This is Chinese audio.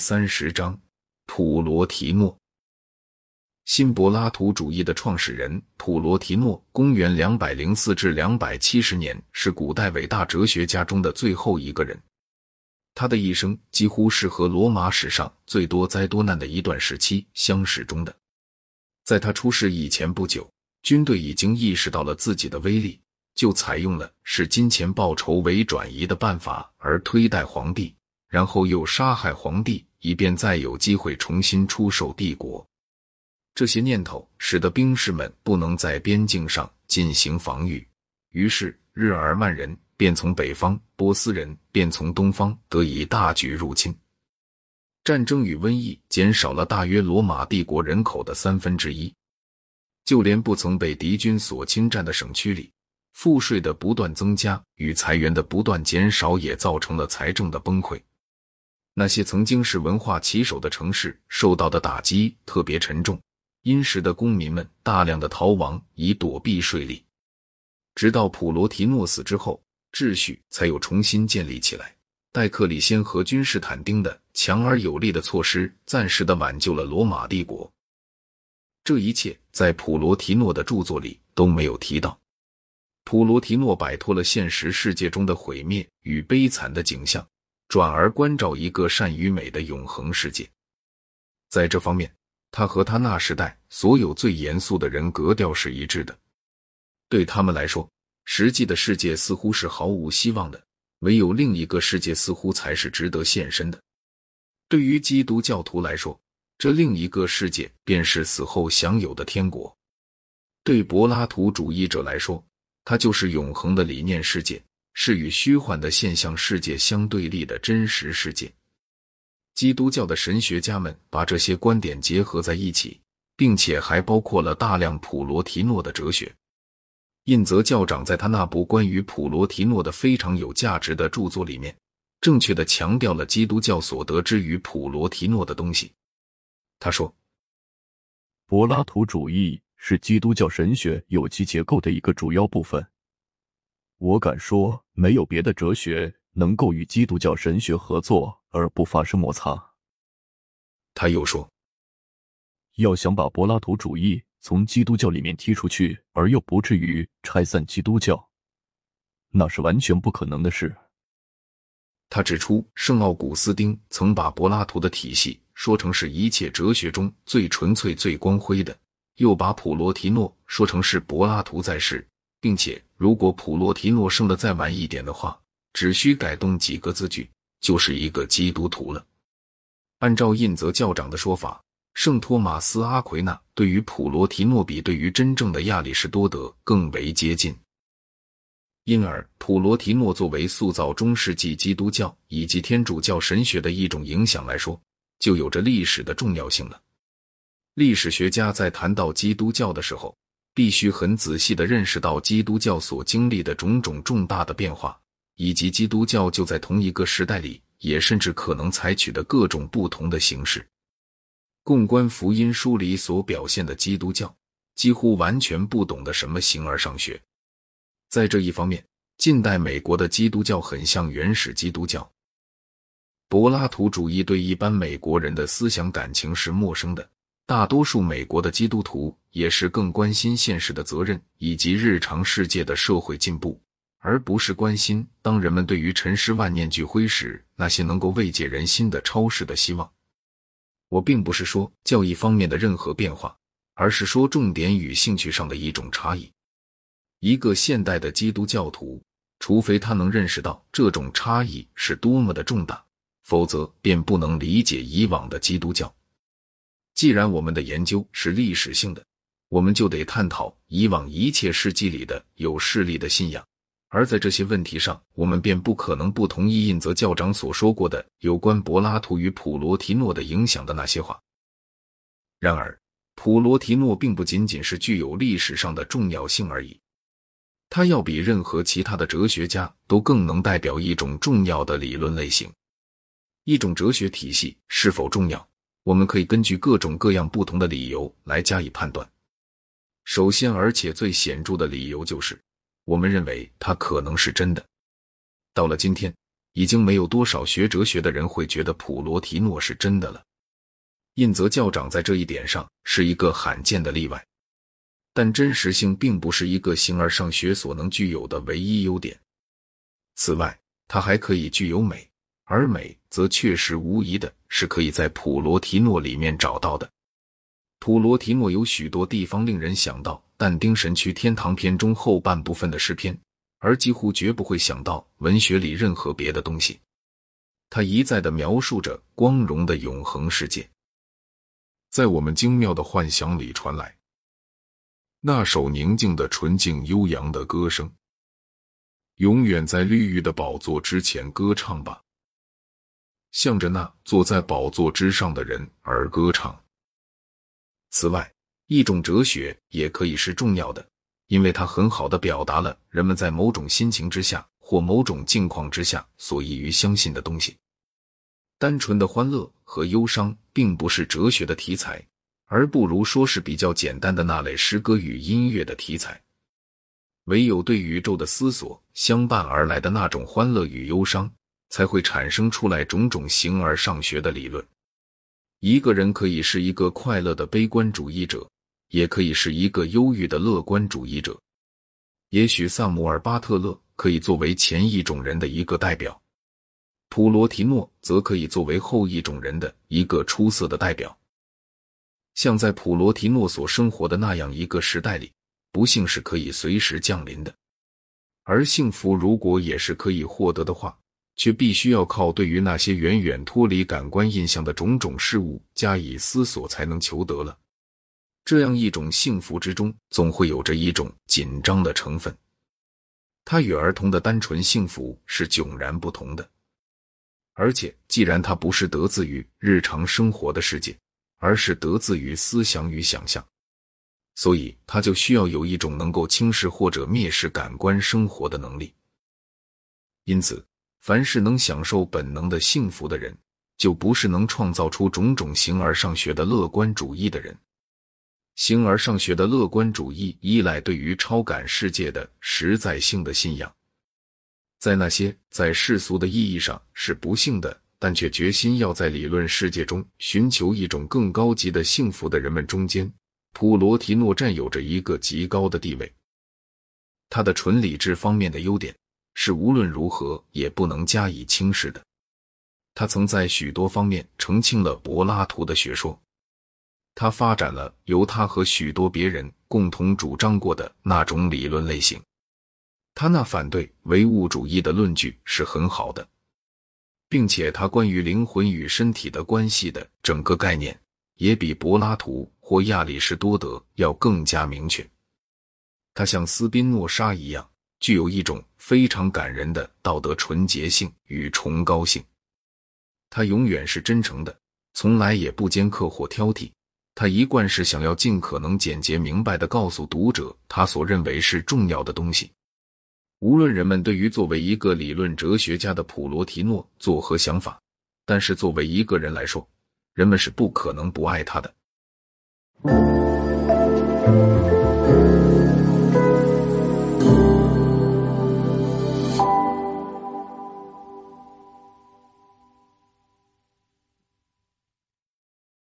三十章，普罗提诺。新柏拉图主义的创始人普罗提诺，公元两百零四至两百七十年，是古代伟大哲学家中的最后一个人。他的一生几乎是和罗马史上最多灾多难的一段时期相始终的。在他出世以前不久，军队已经意识到了自己的威力，就采用了视金钱报酬为转移的办法，而推戴皇帝，然后又杀害皇帝，以便再有机会重新出售帝国。这些念头使得兵士们不能在边境上进行防御，于是日耳曼人便从北方，波斯人便从东方得以大举入侵。战争与瘟疫减少了大约罗马帝国人口的三分之一，就连不曾被敌军所侵占的省区里，赋税的不断增加与裁员的不断减少也造成了财政的崩溃。那些曾经是文化旗手的城市受到的打击特别沉重。殷实的公民们大量的逃亡，以躲避税吏。直到普罗提诺死之后，秩序才有重新建立起来。戴克里先和君士坦丁的强而有力的措施，暂时的挽救了罗马帝国。这一切在普罗提诺的著作里都没有提到。普罗提诺摆脱了现实世界中的毁灭与悲惨的景象，转而关照一个善与美的永恒世界。在这方面。他和他那时代所有最严肃的人格调是一致的。对他们来说，实际的世界似乎是毫无希望的，唯有另一个世界似乎才是值得献身的。对于基督教徒来说，这另一个世界便是死后享有的天国；对柏拉图主义者来说，它就是永恒的理念世界，是与虚幻的现象世界相对立的真实世界。基督教的神学家们把这些观点结合在一起，并且还包括了大量普罗提诺的哲学。印泽教长在他那部关于普罗提诺的非常有价值的著作里面，正确的强调了基督教所得之于普罗提诺的东西。他说：“柏拉图主义是基督教神学有机结构的一个主要部分。我敢说，没有别的哲学。”能够与基督教神学合作而不发生摩擦。他又说：“要想把柏拉图主义从基督教里面踢出去，而又不至于拆散基督教，那是完全不可能的事。”他指出，圣奥古斯丁曾把柏拉图的体系说成是一切哲学中最纯粹、最光辉的，又把普罗提诺说成是柏拉图在世，并且如果普罗提诺生的再晚一点的话。只需改动几个字句，就是一个基督徒了。按照印泽教长的说法，圣托马斯·阿奎那对于普罗提诺比对于真正的亚里士多德更为接近，因而普罗提诺作为塑造中世纪基督教以及天主教神学的一种影响来说，就有着历史的重要性了。历史学家在谈到基督教的时候，必须很仔细的认识到基督教所经历的种种重大的变化。以及基督教就在同一个时代里，也甚至可能采取的各种不同的形式。共观福音书里所表现的基督教，几乎完全不懂得什么形而上学。在这一方面，近代美国的基督教很像原始基督教。柏拉图主义对一般美国人的思想感情是陌生的，大多数美国的基督徒也是更关心现实的责任以及日常世界的社会进步。而不是关心当人们对于尘世万念俱灰时，那些能够慰藉人心的超世的希望。我并不是说教义方面的任何变化，而是说重点与兴趣上的一种差异。一个现代的基督教徒，除非他能认识到这种差异是多么的重大，否则便不能理解以往的基督教。既然我们的研究是历史性的，我们就得探讨以往一切世纪里的有势力的信仰。而在这些问题上，我们便不可能不同意印泽教长所说过的有关柏拉图与普罗提诺的影响的那些话。然而，普罗提诺并不仅仅是具有历史上的重要性而已，他要比任何其他的哲学家都更能代表一种重要的理论类型。一种哲学体系是否重要，我们可以根据各种各样不同的理由来加以判断。首先，而且最显著的理由就是。我们认为它可能是真的。到了今天，已经没有多少学哲学的人会觉得普罗提诺是真的了。印泽教长在这一点上是一个罕见的例外，但真实性并不是一个形而上学所能具有的唯一优点。此外，它还可以具有美，而美则确实无疑的是可以在普罗提诺里面找到的。普罗提诺有许多地方令人想到但丁神曲天堂篇中后半部分的诗篇，而几乎绝不会想到文学里任何别的东西。他一再的描述着光荣的永恒世界，在我们精妙的幻想里传来那首宁静的、纯净、悠扬的歌声。永远在绿玉的宝座之前歌唱吧，向着那坐在宝座之上的人而歌唱。此外，一种哲学也可以是重要的，因为它很好的表达了人们在某种心情之下或某种境况之下所易于相信的东西。单纯的欢乐和忧伤并不是哲学的题材，而不如说是比较简单的那类诗歌与音乐的题材。唯有对宇宙的思索相伴而来的那种欢乐与忧伤，才会产生出来种种形而上学的理论。一个人可以是一个快乐的悲观主义者，也可以是一个忧郁的乐观主义者。也许萨姆尔·巴特勒可以作为前一种人的一个代表，普罗提诺则可以作为后一种人的一个出色的代表。像在普罗提诺所生活的那样一个时代里。不幸是可以随时降临的，而幸福如果也是可以获得的话，却必须要靠对于那些远远脱离感官印象的种种事物加以思索才能求得了。这样一种幸福之中，总会有着一种紧张的成分，它与儿童的单纯幸福是迥然不同的。而且，既然它不是得自于日常生活的世界，而是得自于思想与想象。所以，他就需要有一种能够轻视或者蔑视感官生活的能力。因此，凡是能享受本能的幸福的人，就不是能创造出种种形而上学的乐观主义的人。形而上学的乐观主义依赖对于超感世界的实在性的信仰。在那些在世俗的意义上是不幸的，但却决心要在理论世界中寻求一种更高级的幸福的人们中间。普罗提诺占有着一个极高的地位，他的纯理智方面的优点是无论如何也不能加以轻视的。他曾在许多方面澄清了柏拉图的学说，他发展了由他和许多别人共同主张过的那种理论类型。他那反对唯物主义的论据是很好的，并且他关于灵魂与身体的关系的整个概念也比柏拉图。或亚里士多德要更加明确，他像斯宾诺莎一样，具有一种非常感人的道德纯洁性与崇高性。他永远是真诚的，从来也不尖刻或挑剔。他一贯是想要尽可能简洁明白的告诉读者他所认为是重要的东西。无论人们对于作为一个理论哲学家的普罗提诺作何想法，但是作为一个人来说，人们是不可能不爱他的。